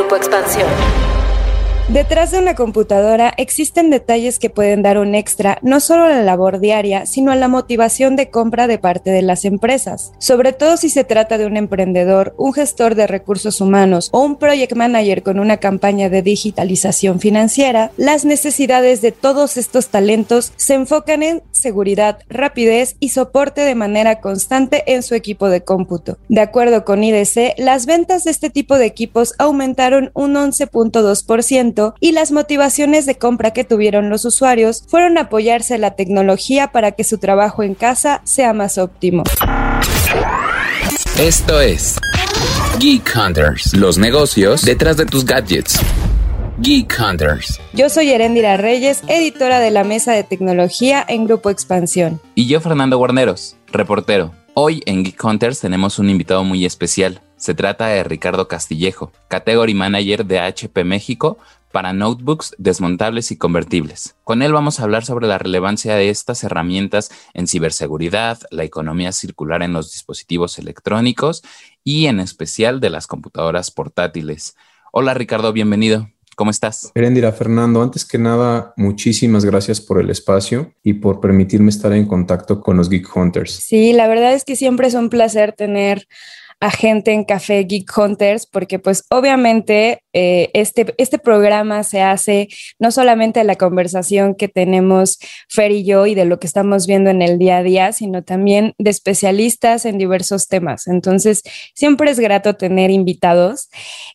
Grupo Expansión. Detrás de una computadora existen detalles que pueden dar un extra no solo a la labor diaria, sino a la motivación de compra de parte de las empresas. Sobre todo si se trata de un emprendedor, un gestor de recursos humanos o un project manager con una campaña de digitalización financiera, las necesidades de todos estos talentos se enfocan en seguridad, rapidez y soporte de manera constante en su equipo de cómputo. De acuerdo con IDC, las ventas de este tipo de equipos aumentaron un 11.2% y las motivaciones de compra que tuvieron los usuarios fueron apoyarse la tecnología para que su trabajo en casa sea más óptimo. Esto es Geek Hunters, los negocios detrás de tus gadgets. Geek Hunters. Yo soy Erendira Reyes, editora de la Mesa de Tecnología en Grupo Expansión. Y yo Fernando Guarneros, reportero. Hoy en Geek Hunters tenemos un invitado muy especial. Se trata de Ricardo Castillejo, Category Manager de HP México para notebooks desmontables y convertibles. Con él vamos a hablar sobre la relevancia de estas herramientas en ciberseguridad, la economía circular en los dispositivos electrónicos y en especial de las computadoras portátiles. Hola Ricardo, bienvenido. ¿Cómo estás? Erendira Fernando, antes que nada, muchísimas gracias por el espacio y por permitirme estar en contacto con los Geek Hunters. Sí, la verdad es que siempre es un placer tener a gente en Café Geek Hunters, porque pues obviamente eh, este, este programa se hace no solamente de la conversación que tenemos Fer y yo y de lo que estamos viendo en el día a día, sino también de especialistas en diversos temas. Entonces, siempre es grato tener invitados.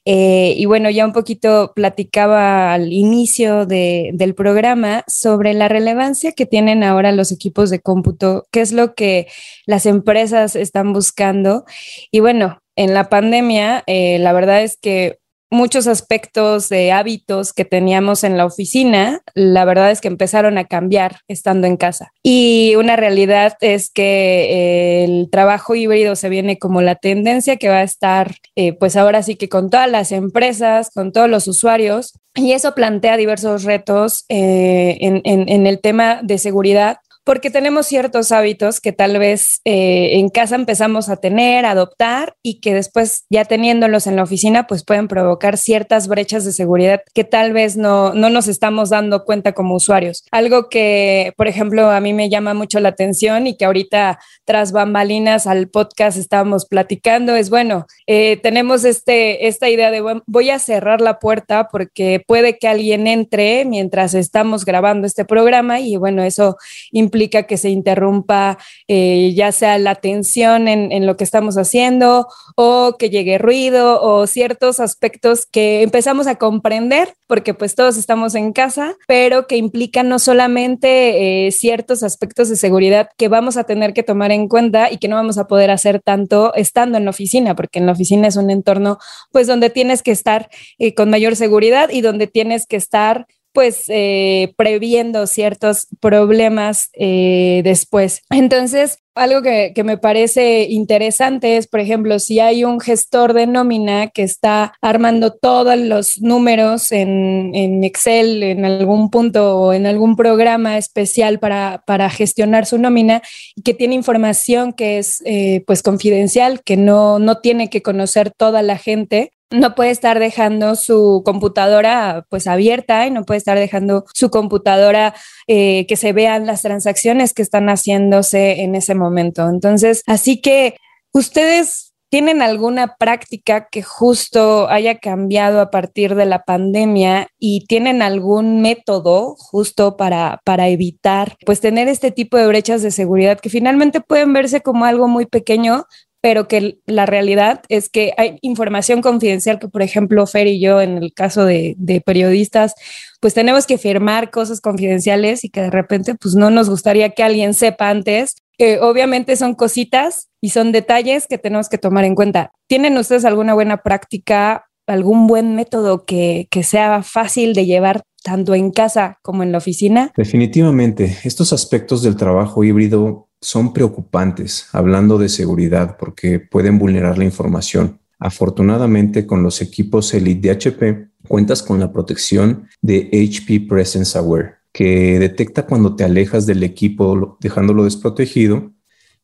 Eh, y bueno, ya un poquito platicaba al inicio del programa sobre la relevancia que tienen ahora los equipos de cómputo, qué es lo que las empresas están buscando. Y bueno, bueno, en la pandemia, eh, la verdad es que muchos aspectos de hábitos que teníamos en la oficina, la verdad es que empezaron a cambiar estando en casa. Y una realidad es que eh, el trabajo híbrido se viene como la tendencia que va a estar, eh, pues ahora sí que con todas las empresas, con todos los usuarios. Y eso plantea diversos retos en, en el tema de seguridad porque tenemos ciertos hábitos que tal vez eh, en casa empezamos a tener, a adoptar y que después ya teniéndolos en la oficina pues pueden provocar ciertas brechas de seguridad que tal vez no, no nos estamos dando cuenta como usuarios. Algo que, por ejemplo, a mí me llama mucho la atención y que ahorita tras bambalinas al podcast estábamos platicando es, bueno, eh, tenemos este, esta idea de voy a cerrar la puerta porque puede que alguien entre mientras estamos grabando este programa y bueno, eso implica implica que se interrumpa eh, ya sea la atención en, lo que estamos haciendo o que llegue ruido o ciertos aspectos que empezamos a comprender porque pues todos estamos en casa, pero que implican no solamente eh, ciertos aspectos de seguridad que vamos a tener que tomar en cuenta y que no vamos a poder hacer tanto estando en la oficina, porque en la oficina es un entorno pues donde tienes que estar eh, con mayor seguridad y donde tienes que estar pues eh, previendo ciertos problemas eh, después. Entonces, algo que, me parece interesante es, por ejemplo, si hay un gestor de nómina que está armando todos los números en, Excel en algún punto o en algún programa especial para, gestionar su nómina y que tiene información que es eh, pues confidencial, que no, no tiene que conocer toda la gente, no puede estar dejando su computadora pues abierta y no puede estar dejando su computadora eh, que se vean las transacciones que están haciéndose en ese momento. Entonces, así que ustedes tienen alguna práctica que justo haya cambiado a partir de la pandemia y tienen algún método justo para, para evitar pues tener este tipo de brechas de seguridad que finalmente pueden verse como algo muy pequeño, pero que la realidad es que hay información confidencial que, por ejemplo, Fer y yo, en el caso de, periodistas, pues tenemos que firmar cosas confidenciales y que de repente, pues no nos gustaría que alguien sepa antes. que obviamente son cositas y son detalles que tenemos que tomar en cuenta. ¿Tienen ustedes alguna buena práctica, algún buen método que, que sea fácil de llevar tanto en casa como en la oficina? Definitivamente, estos aspectos del trabajo híbrido son preocupantes, hablando de seguridad, porque pueden vulnerar la información. Afortunadamente, con los equipos Elite de HP, cuentas con la protección de HP Presence Aware, que detecta cuando te alejas del equipo dejándolo desprotegido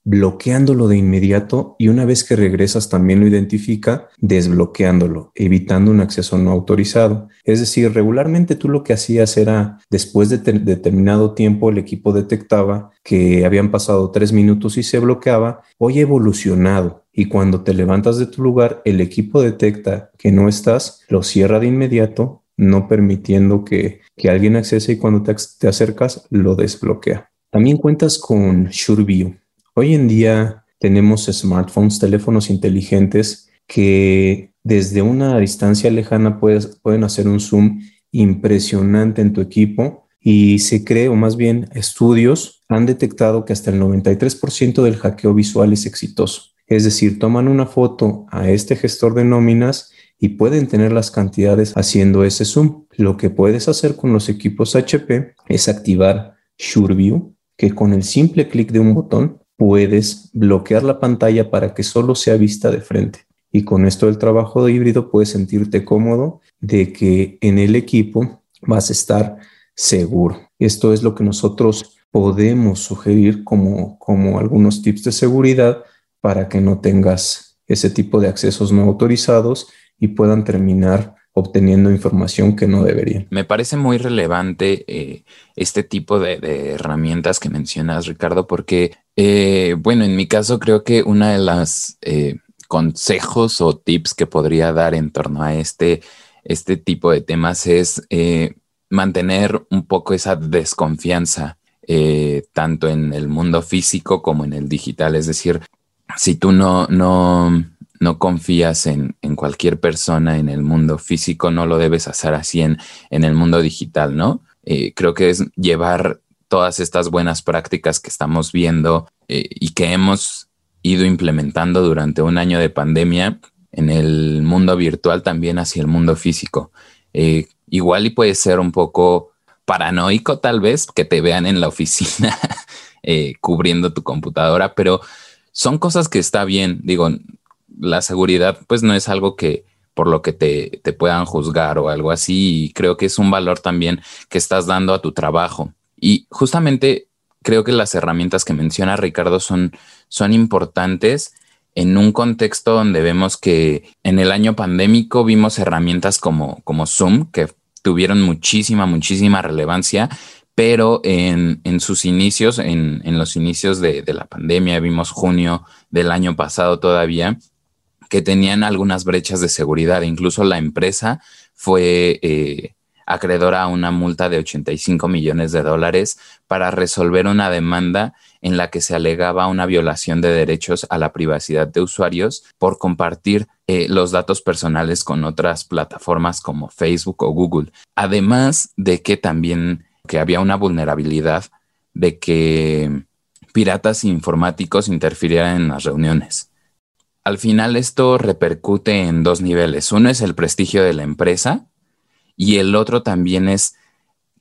bloqueándolo de inmediato y una vez que regresas también lo identifica desbloqueándolo, evitando un acceso no autorizado. Es decir, regularmente tú lo que hacías era, después de determinado tiempo, el equipo detectaba que habían pasado tres minutos y se bloqueaba. Hoy evolucionado y cuando te levantas de tu lugar, el equipo detecta que no estás, lo cierra de inmediato, no permitiendo que, alguien accese y cuando te, te acercas, lo desbloquea. También cuentas con SureView. Hoy en día tenemos smartphones, teléfonos inteligentes que desde una distancia lejana pueden hacer un zoom impresionante en tu equipo y se cree, o más bien estudios han detectado que hasta el 93% del hackeo visual es exitoso. Es decir, toman una foto a este gestor de nóminas y pueden tener las cantidades haciendo ese zoom. Lo que puedes hacer con los equipos HP es activar SureView que con el simple clic de un botón puedes bloquear la pantalla para que solo sea vista de frente. Y con esto del trabajo de híbrido puedes sentirte cómodo de que en el equipo vas a estar seguro. Esto es lo que nosotros podemos sugerir como, como algunos tips de seguridad para que no tengas ese tipo de accesos no autorizados y puedan terminar obteniendo información que no deberían. Me parece muy relevante eh, este tipo de, herramientas que mencionas, Ricardo, porque, eh, bueno, en mi caso creo que una de las eh, consejos o tips que podría dar en torno a este, este tipo de temas es mantener un poco esa desconfianza, tanto en el mundo físico como en el digital. Es decir, si tú no, no no confías en, cualquier persona en el mundo físico, no lo debes hacer así en, el mundo digital, ¿no? Eh, creo que es llevar todas estas buenas prácticas que estamos viendo eh, y que hemos ido implementando durante un año de pandemia en el mundo virtual también hacia el mundo físico. Eh, igual y puede ser un poco paranoico tal vez que te vean en la oficina cubriendo tu computadora, pero son cosas que está bien. Digo, la seguridad pues no es algo que por lo que te, te, puedan juzgar o algo así. Y creo que es un valor también que estás dando a tu trabajo. Y justamente creo que las herramientas que menciona Ricardo son, son importantes en un contexto donde vemos que en el año pandémico vimos herramientas como, como Zoom que tuvieron muchísima, muchísima relevancia, pero en, en sus inicios, en, en los inicios de, de la pandemia, vimos junio del año pasado todavía, que tenían algunas brechas de seguridad. Incluso la empresa fue eh, acreedora a una multa de 85 millones de dólares para resolver una demanda en la que se alegaba una violación de derechos a la privacidad de usuarios por compartir eh, los datos personales con otras plataformas como Facebook o Google. Además de que también que había una vulnerabilidad de que piratas informáticos interfirieran en las reuniones. Al final esto repercute en dos niveles. Uno es el prestigio de la empresa y el otro también es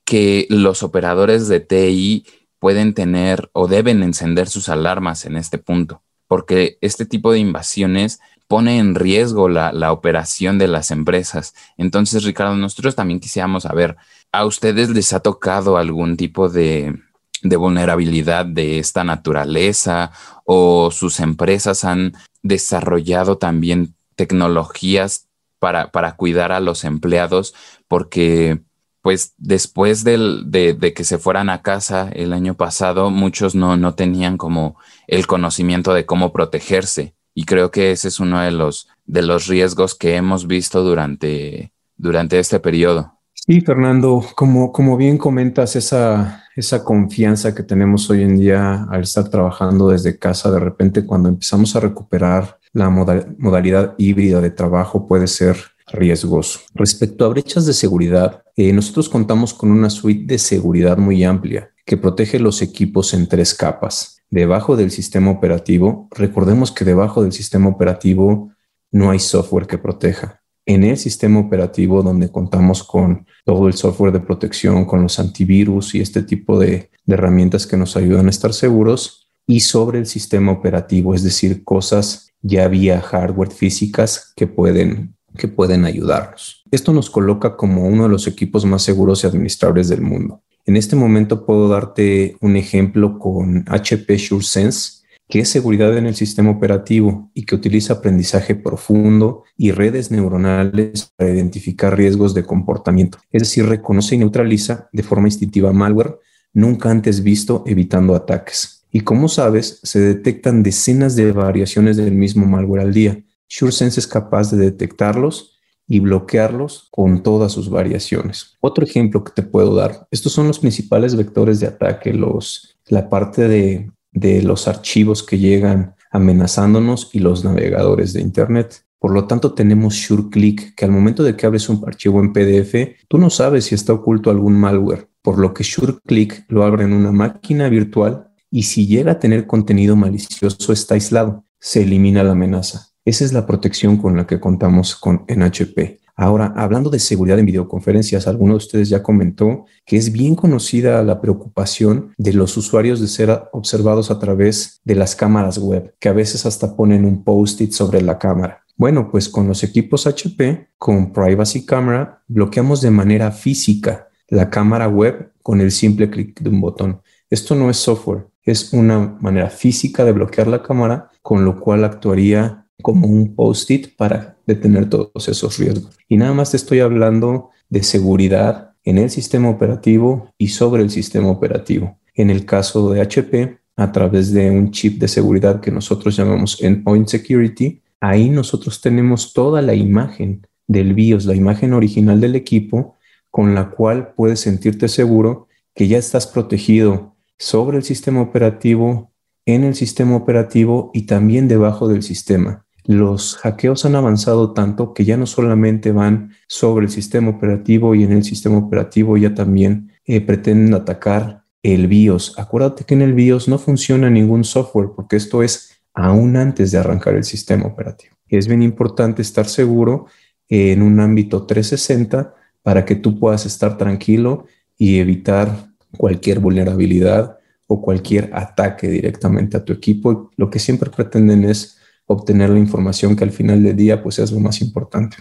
que los operadores de TI pueden tener o deben encender sus alarmas en este punto, porque este tipo de invasiones pone en riesgo la, operación de las empresas. Entonces, Ricardo, nosotros también quisiéramos saber, ¿a ustedes les ha tocado algún tipo de, de vulnerabilidad de esta naturaleza o sus empresas han desarrollado también tecnologías para, para cuidar a los empleados porque pues después de, que se fueran a casa el año pasado, muchos no, no tenían como el conocimiento de cómo protegerse. Y creo que ese es uno de los, de los riesgos que hemos visto durante, durante este periodo. Sí, Fernando, como, como bien comentas, esa, esa confianza que tenemos hoy en día al estar trabajando desde casa, de repente cuando empezamos a recuperar la modalidad híbrida de trabajo puede ser riesgoso. Respecto a brechas de seguridad, eh, nosotros contamos con una suite de seguridad muy amplia que protege los equipos en tres capas. Debajo del sistema operativo, recordemos que debajo del sistema operativo no hay software que proteja en el sistema operativo donde contamos con todo el software de protección, con los antivirus y este tipo de, herramientas que nos ayudan a estar seguros, y sobre el sistema operativo, es decir, cosas ya vía hardware físicas que pueden, que pueden ayudarnos. Esto nos coloca como uno de los equipos más seguros y administrables del mundo. En este momento puedo darte un ejemplo con HP SureSense, que es seguridad en el sistema operativo y que utiliza aprendizaje profundo y redes neuronales para identificar riesgos de comportamiento. Es decir, reconoce y neutraliza de forma instintiva malware nunca antes visto, evitando ataques. Y como sabes, se detectan decenas de variaciones del mismo malware al día. SureSense es capaz de detectarlos y bloquearlos con todas sus variaciones. Otro ejemplo que te puedo dar, estos son los principales vectores de ataque, los, la parte de, de los archivos que llegan amenazándonos y los navegadores de Internet. Por lo tanto, tenemos SureClick, que al momento de que abres un archivo en PDF, tú no sabes si está oculto algún malware, por lo que SureClick lo abre en una máquina virtual y si llega a tener contenido malicioso está aislado, se elimina la amenaza. Esa es la protección con la que contamos con NHP. Ahora, hablando de seguridad en videoconferencias, alguno de ustedes ya comentó que es bien conocida la preocupación de los usuarios de ser observados a través de las cámaras web, que a veces hasta ponen un post-it sobre la cámara. Bueno, pues con los equipos HP, con Privacy Camera, bloqueamos de manera física la cámara web con el simple clic de un botón. Esto no es software, es una manera física de bloquear la cámara, con lo cual actuaría como un post-it para detener todos esos riesgos. Y nada más te estoy hablando de seguridad en el sistema operativo y sobre el sistema operativo. En el caso de HP, a través de un chip de seguridad que nosotros llamamos Endpoint Security, ahí nosotros tenemos toda la imagen del BIOS, la imagen original del equipo, con la cual puedes sentirte seguro que ya estás protegido sobre el sistema operativo, en el sistema operativo y también debajo del sistema los hackeos han avanzado tanto que ya no solamente van sobre el sistema operativo y en el sistema operativo ya también eh, pretenden atacar el BIOS. Acuérdate que en el BIOS no funciona ningún software porque esto es aún antes de arrancar el sistema operativo. Es bien importante estar seguro en un ámbito 360 para que tú puedas estar tranquilo y evitar cualquier vulnerabilidad o cualquier ataque directamente a tu equipo. Lo que siempre pretenden es obtener la información que al final del día pues es lo más importante.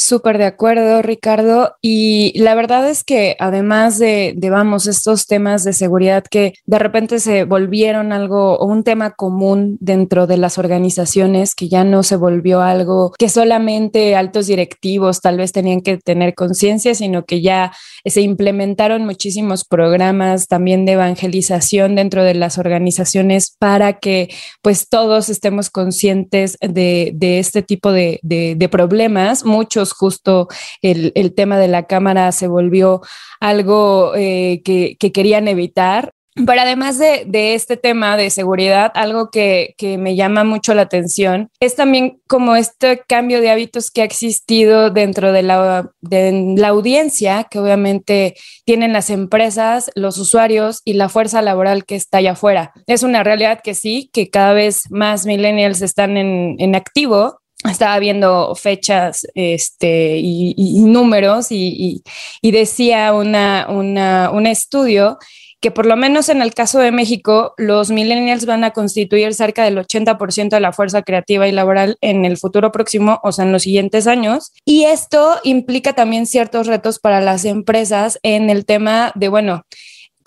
Súper de acuerdo, Ricardo. Y la verdad es que además de, vamos, estos temas de seguridad que de repente se volvieron algo o un tema común dentro de las organizaciones, que ya no se volvió algo que solamente altos directivos tal vez tenían que tener conciencia, sino que ya se implementaron muchísimos programas también de evangelización dentro de las organizaciones para que pues todos estemos conscientes de, de este tipo de, de problemas. Muchos justo el, tema de la cámara se volvió algo eh, que, querían evitar. Pero además de, este tema de seguridad, algo que, me llama mucho la atención es también como este cambio de hábitos que ha existido dentro de la, de la audiencia, que obviamente tienen las empresas, los usuarios y la fuerza laboral que está allá afuera. Es una realidad que sí, que cada vez más millennials están en, en activo, estaba viendo fechas este, y, números y, decía una, un estudio que por lo menos en el caso de México, los millennials van a constituir cerca del 80% de la fuerza creativa y laboral en el futuro próximo, o sea, en los siguientes años. Y esto implica también ciertos retos para las empresas en el tema de, bueno,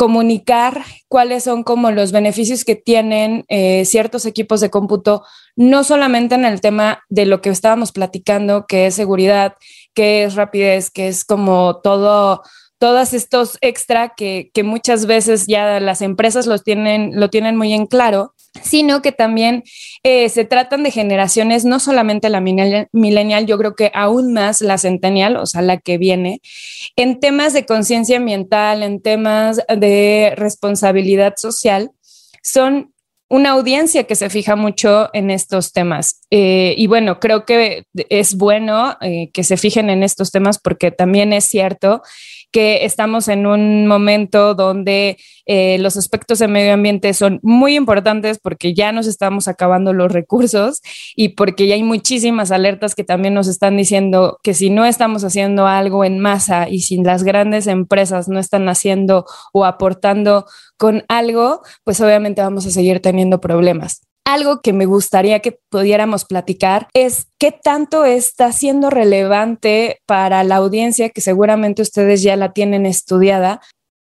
comunicar cuáles son como los beneficios que tienen eh, ciertos equipos de cómputo, no solamente en el tema de lo que estábamos platicando, que es seguridad, que es rapidez, que es como todo, todos estos extra que, que muchas veces ya las empresas los tienen, lo tienen muy en claro, sino que también eh, se tratan de generaciones, no solamente la millennial, yo creo que aún más la centennial, o sea, la que viene, en temas de conciencia ambiental, en temas de responsabilidad social, son una audiencia que se fija mucho en estos temas. Eh, y bueno, creo que es bueno eh, que se fijen en estos temas porque también es cierto que estamos en un momento donde eh, los aspectos de medio ambiente son muy importantes porque ya nos estamos acabando los recursos y porque ya hay muchísimas alertas que también nos están diciendo que si no estamos haciendo algo en masa y si las grandes empresas no están haciendo o aportando con algo, pues obviamente vamos a seguir teniendo problemas algo que me gustaría que pudiéramos platicar es qué tanto está siendo relevante para la audiencia, que seguramente ustedes ya la tienen estudiada,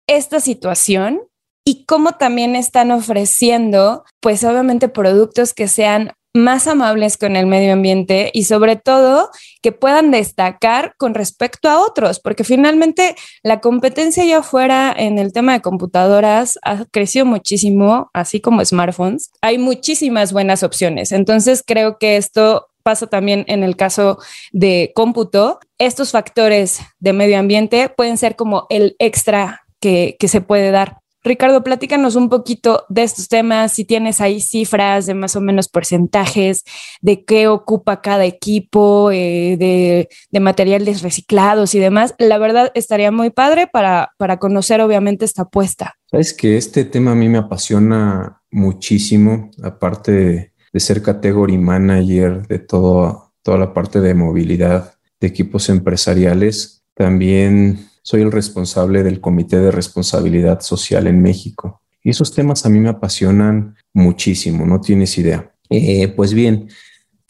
esta situación y cómo también están ofreciendo, pues obviamente productos que sean más amables con el medio ambiente y sobre todo que puedan destacar con respecto a otros, porque finalmente la competencia ya afuera en el tema de computadoras ha crecido muchísimo, así como smartphones. Hay muchísimas buenas opciones. Entonces creo que esto pasa también en el caso de cómputo. Estos factores de medio ambiente pueden ser como el extra que, que se puede dar. Ricardo, platícanos un poquito de estos temas, si tienes ahí cifras de más o menos porcentajes, de qué ocupa cada equipo, eh, de, materiales reciclados y demás. La verdad estaría muy padre para, para conocer obviamente esta apuesta. Sabes que este tema a mí me apasiona muchísimo, aparte de, ser category manager de todo, toda la parte de movilidad de equipos empresariales. También soy el responsable del Comité de Responsabilidad Social en México. Y esos temas a mí me apasionan muchísimo, no tienes idea. Eh, pues bien,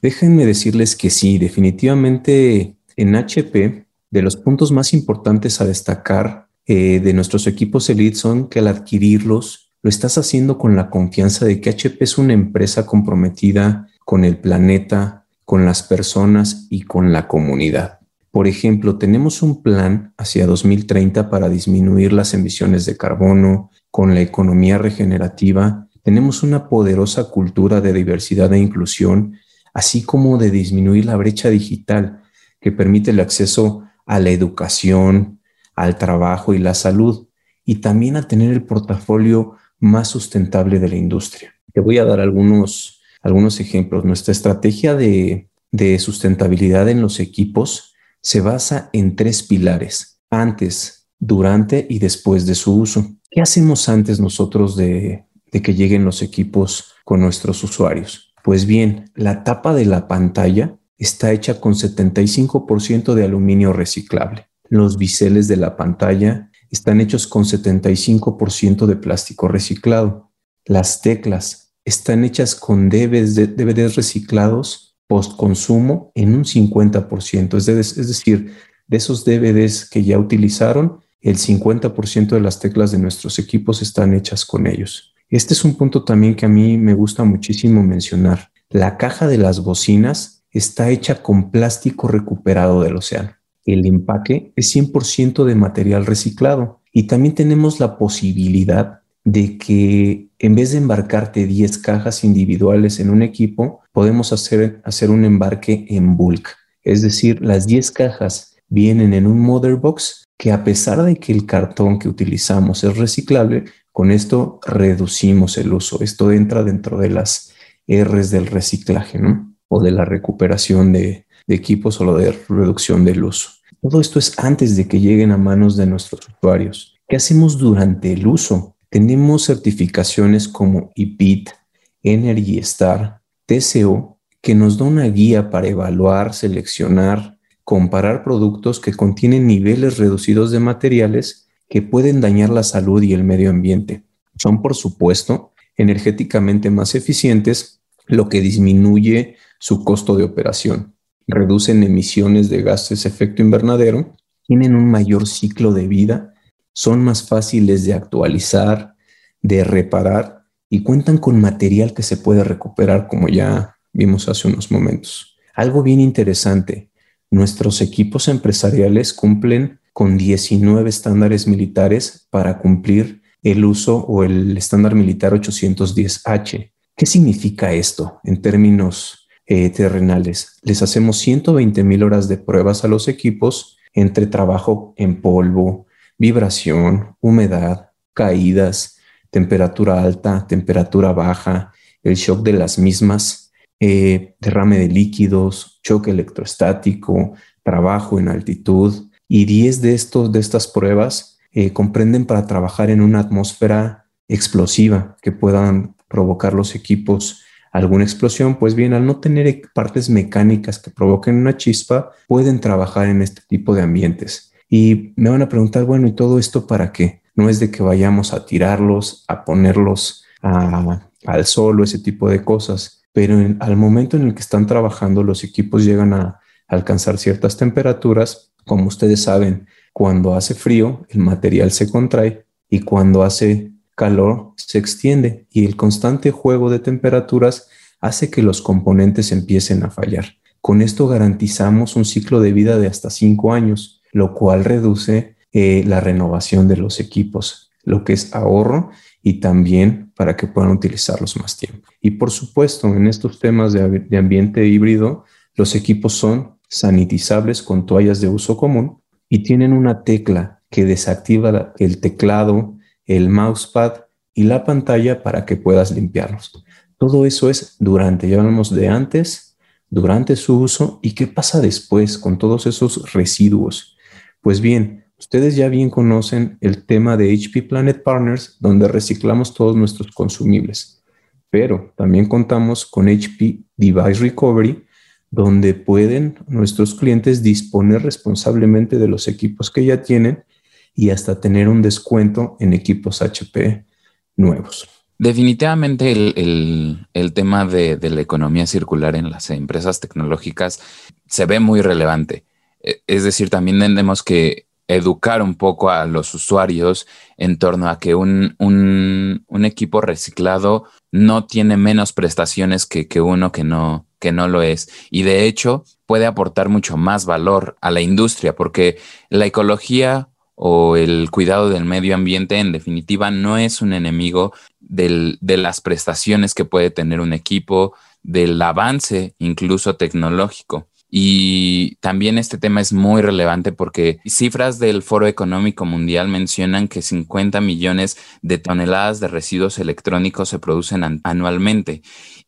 déjenme decirles que sí, definitivamente en HP, de los puntos más importantes a destacar eh, de nuestros equipos Elite son que al adquirirlos, lo estás haciendo con la confianza de que HP es una empresa comprometida con el planeta, con las personas y con la comunidad. Por ejemplo, tenemos un plan hacia 2030 para disminuir las emisiones de carbono con la economía regenerativa. Tenemos una poderosa cultura de diversidad e inclusión, así como de disminuir la brecha digital que permite el acceso a la educación, al trabajo y la salud, y también a tener el portafolio más sustentable de la industria. Te voy a dar algunos, algunos ejemplos. Nuestra estrategia de, de sustentabilidad en los equipos se basa en tres pilares, antes, durante y después de su uso. ¿Qué hacemos antes nosotros de, que lleguen los equipos con nuestros usuarios? Pues bien, la tapa de la pantalla está hecha con 75% de aluminio reciclable. Los biseles de la pantalla están hechos con 75% de plástico reciclado. Las teclas están hechas con DVDs reciclados post-consumo en un 50%, es, es decir, de esos DVDs que ya utilizaron, el 50% de las teclas de nuestros equipos están hechas con ellos. Este es un punto también que a mí me gusta muchísimo mencionar. La caja de las bocinas está hecha con plástico recuperado del océano. El empaque es 100% de material reciclado y también tenemos la posibilidad de que en vez de embarcarte 10 cajas individuales en un equipo, podemos hacer, hacer un embarque en bulk. Es decir, las 10 cajas vienen en un mother box que a pesar de que el cartón que utilizamos es reciclable, con esto reducimos el uso. Esto entra dentro de las R's del reciclaje, ¿no? O de la recuperación de, equipos o de reducción del uso. Todo esto es antes de que lleguen a manos de nuestros usuarios. ¿Qué hacemos durante el uso? Tenemos certificaciones como IPIT, Energy Star, TCO, que nos da una guía para evaluar, seleccionar, comparar productos que contienen niveles reducidos de materiales que pueden dañar la salud y el medio ambiente. Son, por supuesto, energéticamente más eficientes, lo que disminuye su costo de operación. Reducen emisiones de gases efecto invernadero, tienen un mayor ciclo de vida son más fáciles de actualizar, de reparar y cuentan con material que se puede recuperar como ya vimos hace unos momentos. Algo bien interesante, nuestros equipos empresariales cumplen con 19 estándares militares para cumplir el uso o el estándar militar 810H. ¿Qué significa esto en términos eh, terrenales? Les hacemos 120 mil horas de pruebas a los equipos entre trabajo en polvo, vibración, humedad, caídas, temperatura alta, temperatura baja, el shock de las mismas, eh, derrame de líquidos, choque electrostático, trabajo en altitud. Y 10 de, de estas pruebas eh, comprenden para trabajar en una atmósfera explosiva que puedan provocar los equipos alguna explosión, pues bien, al no tener partes mecánicas que provoquen una chispa, pueden trabajar en este tipo de ambientes. Y me van a preguntar, bueno, ¿y todo esto para qué? No es de que vayamos a tirarlos, a ponerlos al sol o ese tipo de cosas, pero al momento en el que están trabajando, los equipos llegan a alcanzar ciertas temperaturas. Como ustedes saben, cuando hace frío, el material se contrae y cuando hace calor se extiende y el constante juego de temperaturas hace que los componentes empiecen a fallar. Con esto garantizamos un ciclo de vida de hasta cinco años, lo cual reduce eh, la renovación de los equipos, lo que es ahorro y también para que puedan utilizarlos más tiempo. Y por supuesto, en estos temas de ambiente híbrido, los equipos son sanitizables con toallas de uso común y tienen una tecla que desactiva el teclado, el mousepad y la pantalla para que puedas limpiarlos. Todo eso es durante, ya hablamos de antes, durante su uso y qué pasa después con todos esos residuos. Pues bien, ustedes ya bien conocen el tema de HP Planet Partners, donde reciclamos todos nuestros consumibles, pero también contamos con HP Device Recovery, donde pueden nuestros clientes disponer responsablemente de los equipos que ya tienen y hasta tener un descuento en equipos HP nuevos. Definitivamente el, tema de, de, la economía circular en las empresas tecnológicas se ve muy relevante. E, es decir, también tenemos que educar un poco a los usuarios en torno a que un, un, equipo reciclado no tiene menos prestaciones que, que, uno que no, que no lo es. Y de hecho puede aportar mucho más valor a la industria porque la ecología o el cuidado del medio ambiente en definitiva no es un enemigo del, de las prestaciones que puede tener un equipo, del avance incluso tecnológico. Y también este tema es muy relevante porque cifras del Foro Económico Mundial mencionan que 50 millones de toneladas de residuos electrónicos se producen anualmente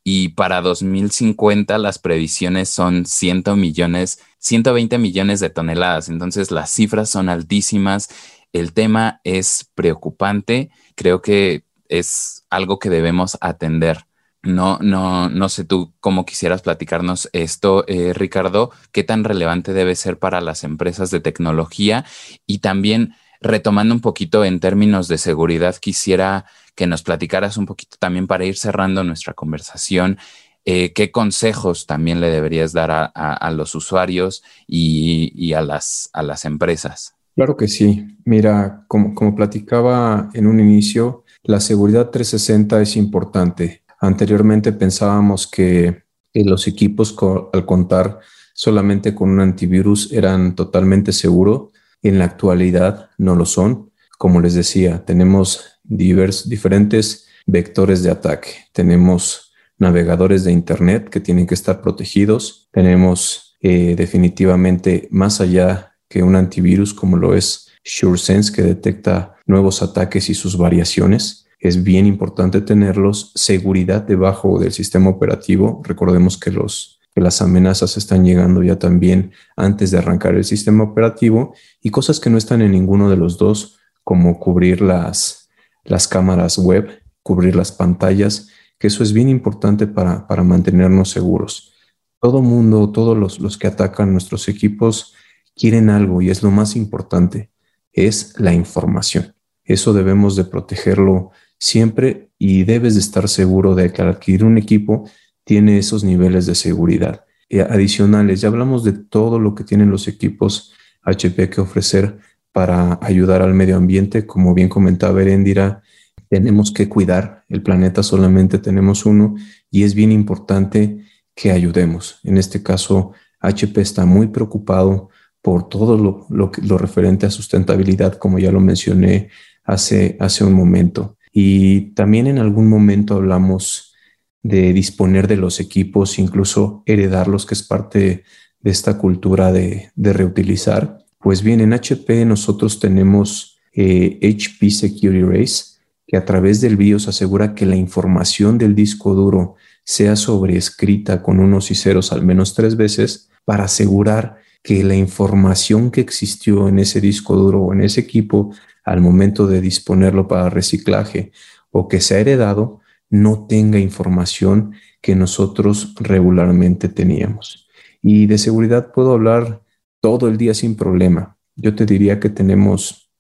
y para 2050 las previsiones son 100 millones, 120 millones de toneladas. Entonces las cifras son altísimas. El tema es preocupante. Creo que es algo que debemos atender. No, no, no sé tú cómo quisieras platicarnos esto, eh, Ricardo, qué tan relevante debe ser para las empresas de tecnología y también retomando un poquito en términos de seguridad, quisiera que nos platicaras un poquito también para ir cerrando nuestra conversación. Eh, ¿Qué consejos también le deberías dar a, los usuarios y, a, las, a las empresas? Claro que sí. Mira, como, como platicaba en un inicio, la seguridad 360 es importante. Anteriormente pensábamos que, los equipos al contar solamente con un antivirus eran totalmente seguros. En la actualidad no lo son. Como les decía, tenemos divers, diferentes vectores de ataque. Tenemos navegadores de Internet que tienen que estar protegidos. Tenemos eh, definitivamente más allá que un antivirus como lo es SureSense que detecta nuevos ataques y sus variaciones es bien importante tenerlos. Seguridad debajo del sistema operativo. Recordemos que, los, que las amenazas están llegando ya también antes de arrancar el sistema operativo y cosas que no están en ninguno de los dos, como cubrir las, las cámaras web, cubrir las pantallas, que eso es bien importante para, para mantenernos seguros. Todo mundo, todos los, los que atacan nuestros equipos quieren algo y es lo más importante, es la información. Eso debemos de protegerlo siempre y debes de estar seguro de que al adquirir un equipo tiene esos niveles de seguridad eh, adicionales. Ya hablamos de todo lo que tienen los equipos HP que ofrecer para ayudar al medio ambiente. Como bien comentaba Erendira, tenemos que cuidar el planeta, solamente tenemos uno y es bien importante que ayudemos. En este caso, HP está muy preocupado por todo lo, lo referente a sustentabilidad, como ya lo mencioné hace, hace un momento. Y también en algún momento hablamos de disponer de los equipos, incluso heredarlos, que es parte de esta cultura de, reutilizar. Pues bien, en HP nosotros tenemos HP eh, Security Race, que a través del BIOS asegura que la información del disco duro sea sobreescrita con unos y ceros al menos tres veces para asegurar que la información que existió en ese disco duro o en ese equipo al momento de disponerlo para reciclaje o que se ha heredado no tenga información que nosotros regularmente teníamos. Y de seguridad puedo hablar todo el día sin problema. Yo te diría que tenemos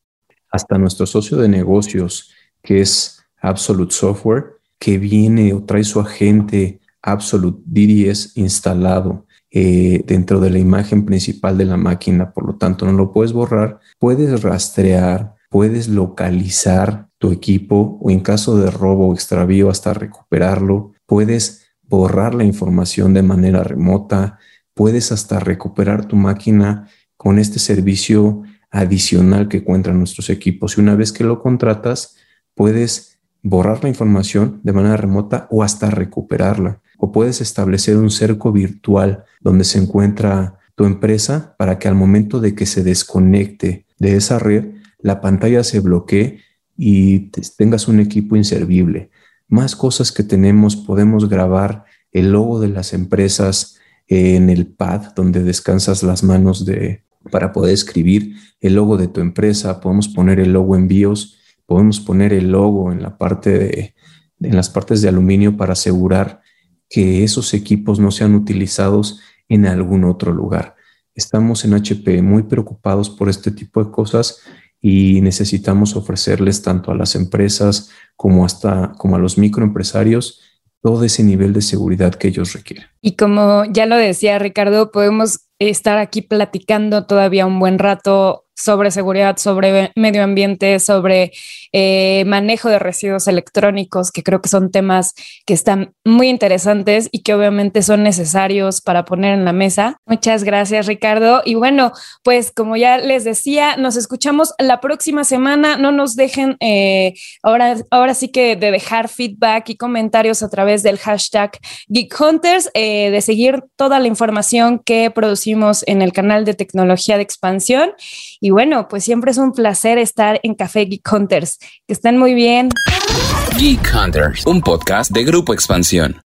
hasta nuestro socio de negocios, que es Absolute Software, que viene o trae su agente Absolute DDS instalado eh, dentro de la imagen principal de la máquina, por lo tanto no lo puedes borrar, puedes rastrear puedes localizar tu equipo o en caso de robo o extravío hasta recuperarlo, puedes borrar la información de manera remota, puedes hasta recuperar tu máquina con este servicio adicional que encuentran nuestros equipos. Y una vez que lo contratas, puedes borrar la información de manera remota o hasta recuperarla. O puedes establecer un cerco virtual donde se encuentra tu empresa para que al momento de que se desconecte de esa red, la pantalla se bloquee y tengas un equipo inservible. Más cosas que tenemos, podemos grabar el logo de las empresas en el pad donde descansas las manos de, para poder escribir el logo de tu empresa, podemos poner el logo en podemos poner el logo en la parte de, en las partes de aluminio para asegurar que esos equipos no sean utilizados en algún otro lugar. Estamos en HP muy preocupados por este tipo de cosas y necesitamos ofrecerles tanto a las empresas como hasta como a los microempresarios todo ese nivel de seguridad que ellos requieren. Y como ya lo decía Ricardo, podemos estar aquí platicando todavía un buen rato sobre seguridad, sobre medio ambiente, sobre eh, manejo de residuos electrónicos, que creo que son temas que están muy interesantes y que obviamente son necesarios para poner en la mesa. Muchas gracias, Ricardo. Y bueno, pues como ya les decía, nos escuchamos la próxima semana. No nos dejen eh, ahora, ahora sí que de dejar feedback y comentarios a través del hashtag Geek Hunters, eh, de seguir toda la información que producimos en el canal de tecnología de expansión. Y bueno, pues siempre es un placer estar en Café Geek Hunters. Que estén muy bien. Geek Hunters, un podcast de Grupo Expansión.